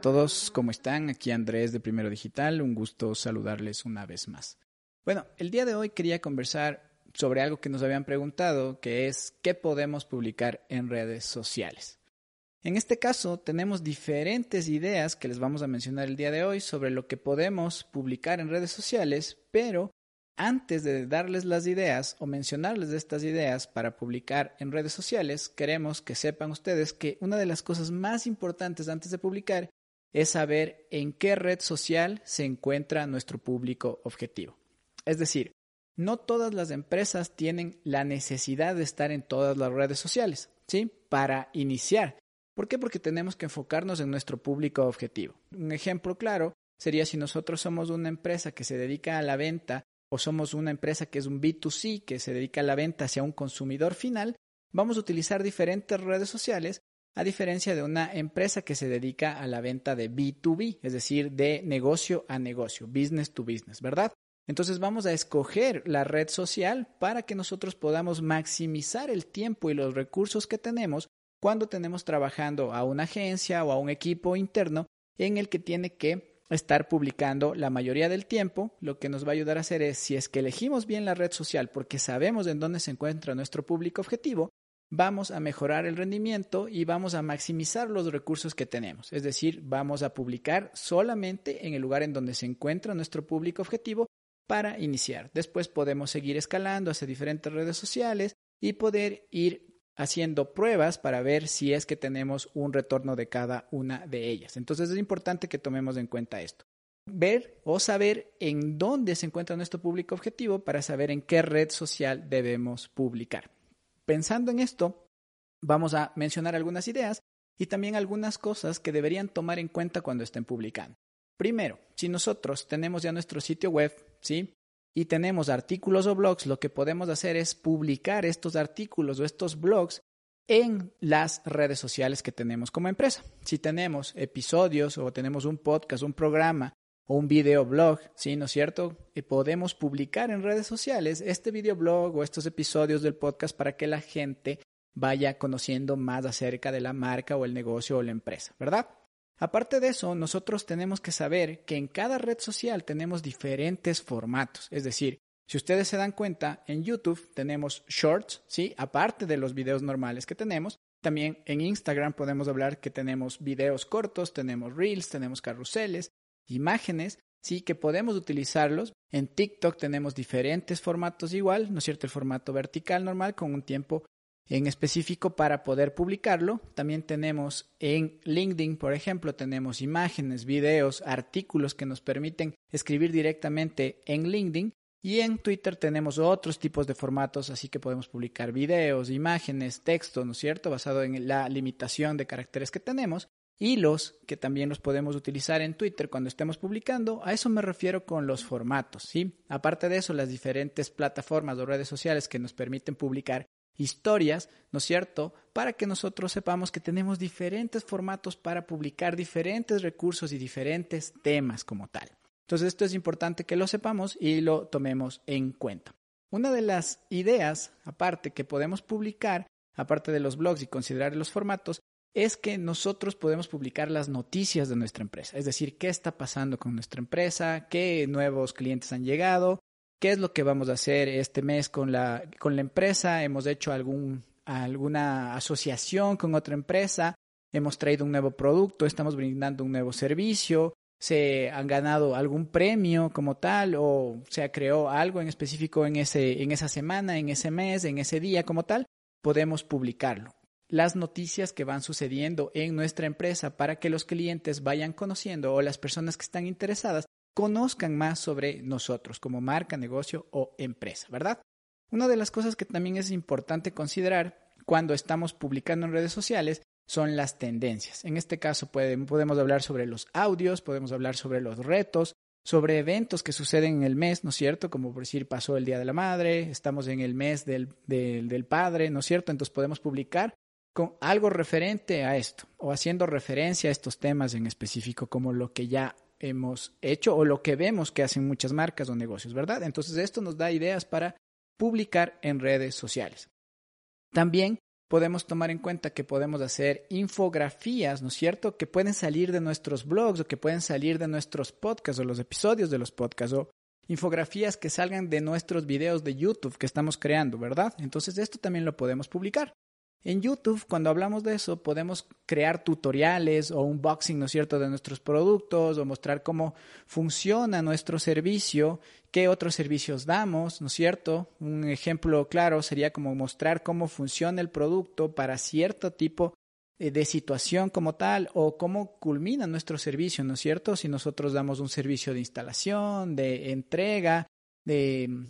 todos, ¿cómo están? Aquí Andrés de Primero Digital, un gusto saludarles una vez más. Bueno, el día de hoy quería conversar sobre algo que nos habían preguntado, que es qué podemos publicar en redes sociales. En este caso, tenemos diferentes ideas que les vamos a mencionar el día de hoy sobre lo que podemos publicar en redes sociales, pero antes de darles las ideas o mencionarles estas ideas para publicar en redes sociales, queremos que sepan ustedes que una de las cosas más importantes antes de publicar es saber en qué red social se encuentra nuestro público objetivo. Es decir, no todas las empresas tienen la necesidad de estar en todas las redes sociales, ¿sí? Para iniciar. ¿Por qué? Porque tenemos que enfocarnos en nuestro público objetivo. Un ejemplo claro sería si nosotros somos una empresa que se dedica a la venta o somos una empresa que es un B2C, que se dedica a la venta hacia un consumidor final, vamos a utilizar diferentes redes sociales a diferencia de una empresa que se dedica a la venta de B2B, es decir, de negocio a negocio, business to business, ¿verdad? Entonces vamos a escoger la red social para que nosotros podamos maximizar el tiempo y los recursos que tenemos cuando tenemos trabajando a una agencia o a un equipo interno en el que tiene que estar publicando la mayoría del tiempo, lo que nos va a ayudar a hacer es, si es que elegimos bien la red social porque sabemos en dónde se encuentra nuestro público objetivo, vamos a mejorar el rendimiento y vamos a maximizar los recursos que tenemos. Es decir, vamos a publicar solamente en el lugar en donde se encuentra nuestro público objetivo para iniciar. Después podemos seguir escalando hacia diferentes redes sociales y poder ir haciendo pruebas para ver si es que tenemos un retorno de cada una de ellas. Entonces es importante que tomemos en cuenta esto. Ver o saber en dónde se encuentra nuestro público objetivo para saber en qué red social debemos publicar. Pensando en esto, vamos a mencionar algunas ideas y también algunas cosas que deberían tomar en cuenta cuando estén publicando. Primero, si nosotros tenemos ya nuestro sitio web, ¿sí? y tenemos artículos o blogs, lo que podemos hacer es publicar estos artículos o estos blogs en las redes sociales que tenemos como empresa. Si tenemos episodios o tenemos un podcast, un programa o un videoblog, ¿sí? ¿No es cierto? Y podemos publicar en redes sociales este videoblog o estos episodios del podcast para que la gente vaya conociendo más acerca de la marca o el negocio o la empresa, ¿verdad? Aparte de eso, nosotros tenemos que saber que en cada red social tenemos diferentes formatos. Es decir, si ustedes se dan cuenta, en YouTube tenemos shorts, ¿sí? Aparte de los videos normales que tenemos. También en Instagram podemos hablar que tenemos videos cortos, tenemos reels, tenemos carruseles, imágenes, sí, que podemos utilizarlos. En TikTok tenemos diferentes formatos igual, ¿no es cierto? El formato vertical normal con un tiempo en específico para poder publicarlo. También tenemos en LinkedIn, por ejemplo, tenemos imágenes, videos, artículos que nos permiten escribir directamente en LinkedIn. Y en Twitter tenemos otros tipos de formatos, así que podemos publicar videos, imágenes, textos, ¿no es cierto? Basado en la limitación de caracteres que tenemos. Hilos, que también los podemos utilizar en Twitter cuando estemos publicando. A eso me refiero con los formatos, ¿sí? Aparte de eso, las diferentes plataformas o redes sociales que nos permiten publicar historias, ¿no es cierto?, para que nosotros sepamos que tenemos diferentes formatos para publicar diferentes recursos y diferentes temas como tal. Entonces esto es importante que lo sepamos y lo tomemos en cuenta. Una de las ideas, aparte, que podemos publicar, aparte de los blogs y considerar los formatos, es que nosotros podemos publicar las noticias de nuestra empresa, es decir, qué está pasando con nuestra empresa, qué nuevos clientes han llegado, qué es lo que vamos a hacer este mes con la, con la empresa, hemos hecho algún, alguna asociación con otra empresa, hemos traído un nuevo producto, estamos brindando un nuevo servicio, se han ganado algún premio como tal o se creó algo en específico en, ese, en esa semana, en ese mes, en ese día como tal, podemos publicarlo. Las noticias que van sucediendo en nuestra empresa para que los clientes vayan conociendo o las personas que están interesadas conozcan más sobre nosotros como marca, negocio o empresa, ¿verdad? Una de las cosas que también es importante considerar cuando estamos publicando en redes sociales son las tendencias. En este caso podemos hablar sobre los audios, podemos hablar sobre los retos, sobre eventos que suceden en el mes, ¿no es cierto? Como por decir, pasó el Día de la Madre, estamos en el mes del, del, Padre, ¿no es cierto? Entonces podemos publicar con algo referente a esto o haciendo referencia a estos temas en específico como lo que ya hemos hecho o lo que vemos que hacen muchas marcas o negocios, ¿verdad? Entonces esto nos da ideas para publicar en redes sociales. También podemos tomar en cuenta que podemos hacer infografías, ¿no es cierto? Que pueden salir de nuestros blogs o que pueden salir de nuestros podcasts o los episodios de los podcasts o infografías que salgan de nuestros videos de YouTube que estamos creando, ¿verdad? Entonces esto también lo podemos publicar. En YouTube, cuando hablamos de eso, podemos crear tutoriales o unboxing, ¿no es cierto?, de nuestros productos o mostrar cómo funciona nuestro servicio, qué otros servicios damos, ¿no es cierto? Un ejemplo claro sería como mostrar cómo funciona el producto para cierto tipo eh, de situación como tal o cómo culmina nuestro servicio, ¿no es cierto? Si nosotros damos un servicio de instalación, de entrega, de,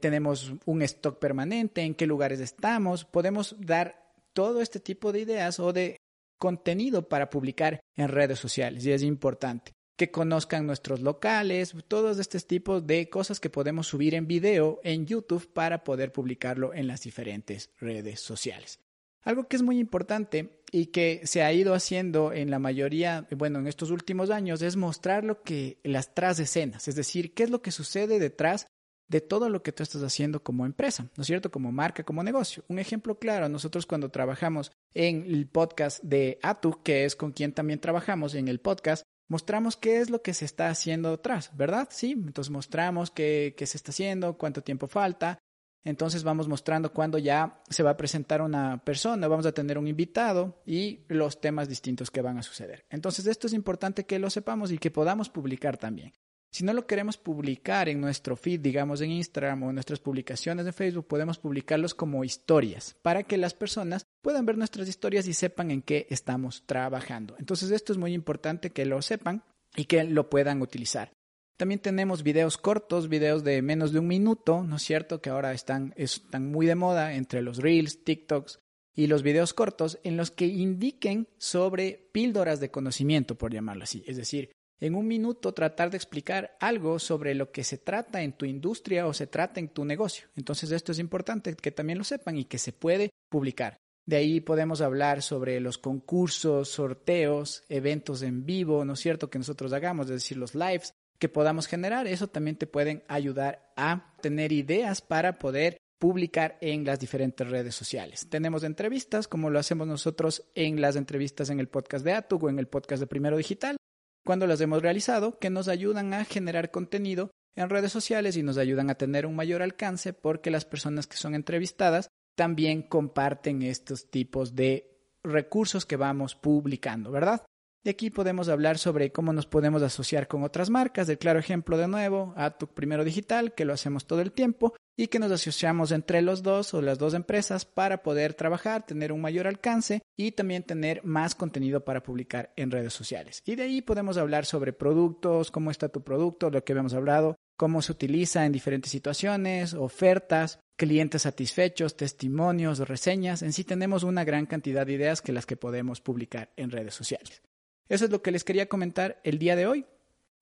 tenemos un stock permanente, en qué lugares estamos, podemos dar todo este tipo de ideas o de contenido para publicar en redes sociales. Y es importante que conozcan nuestros locales, todos estos tipos de cosas que podemos subir en video en YouTube para poder publicarlo en las diferentes redes sociales. Algo que es muy importante y que se ha ido haciendo en la mayoría, bueno, en estos últimos años, es mostrar lo que las tras escenas, es decir, qué es lo que sucede detrás de todo lo que tú estás haciendo como empresa, ¿no es cierto? Como marca, como negocio. Un ejemplo claro, nosotros cuando trabajamos en el podcast de Atu, que es con quien también trabajamos en el podcast, mostramos qué es lo que se está haciendo atrás, ¿verdad? Sí, entonces mostramos qué, qué se está haciendo, cuánto tiempo falta. Entonces vamos mostrando cuándo ya se va a presentar una persona, vamos a tener un invitado y los temas distintos que van a suceder. Entonces esto es importante que lo sepamos y que podamos publicar también. Si no lo queremos publicar en nuestro feed, digamos en Instagram o en nuestras publicaciones de Facebook, podemos publicarlos como historias para que las personas puedan ver nuestras historias y sepan en qué estamos trabajando. Entonces esto es muy importante que lo sepan y que lo puedan utilizar. También tenemos videos cortos, videos de menos de un minuto, ¿no es cierto? Que ahora están, están muy de moda entre los reels, TikToks y los videos cortos en los que indiquen sobre píldoras de conocimiento, por llamarlo así. Es decir, en un minuto tratar de explicar algo sobre lo que se trata en tu industria o se trata en tu negocio. Entonces esto es importante que también lo sepan y que se puede publicar. De ahí podemos hablar sobre los concursos, sorteos, eventos en vivo, ¿no es cierto?, que nosotros hagamos, es decir, los lives que podamos generar. Eso también te pueden ayudar a tener ideas para poder publicar en las diferentes redes sociales. Tenemos entrevistas, como lo hacemos nosotros en las entrevistas en el podcast de ATU o en el podcast de Primero Digital cuando las hemos realizado, que nos ayudan a generar contenido en redes sociales y nos ayudan a tener un mayor alcance porque las personas que son entrevistadas también comparten estos tipos de recursos que vamos publicando, ¿verdad? De aquí podemos hablar sobre cómo nos podemos asociar con otras marcas. El claro ejemplo de nuevo, a tu primero digital, que lo hacemos todo el tiempo y que nos asociamos entre los dos o las dos empresas para poder trabajar, tener un mayor alcance y también tener más contenido para publicar en redes sociales. Y de ahí podemos hablar sobre productos, cómo está tu producto, lo que habíamos hablado, cómo se utiliza en diferentes situaciones, ofertas, clientes satisfechos, testimonios, reseñas. En sí tenemos una gran cantidad de ideas que las que podemos publicar en redes sociales. Eso es lo que les quería comentar el día de hoy.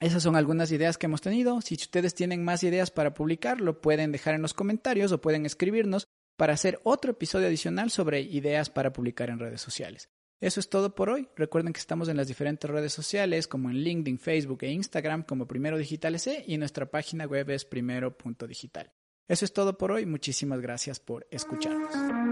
Esas son algunas ideas que hemos tenido. Si ustedes tienen más ideas para publicar, lo pueden dejar en los comentarios o pueden escribirnos para hacer otro episodio adicional sobre ideas para publicar en redes sociales. Eso es todo por hoy. Recuerden que estamos en las diferentes redes sociales como en LinkedIn, Facebook e Instagram como Primero Digital C y nuestra página web es primero.digital. Eso es todo por hoy. Muchísimas gracias por escucharnos.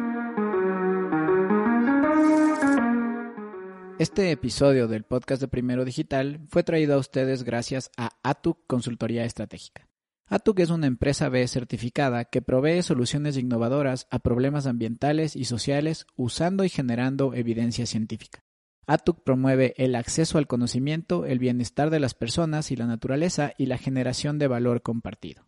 Este episodio del podcast de Primero Digital fue traído a ustedes gracias a ATUC Consultoría Estratégica. ATUC es una empresa B certificada que provee soluciones innovadoras a problemas ambientales y sociales usando y generando evidencia científica. ATUC promueve el acceso al conocimiento, el bienestar de las personas y la naturaleza y la generación de valor compartido.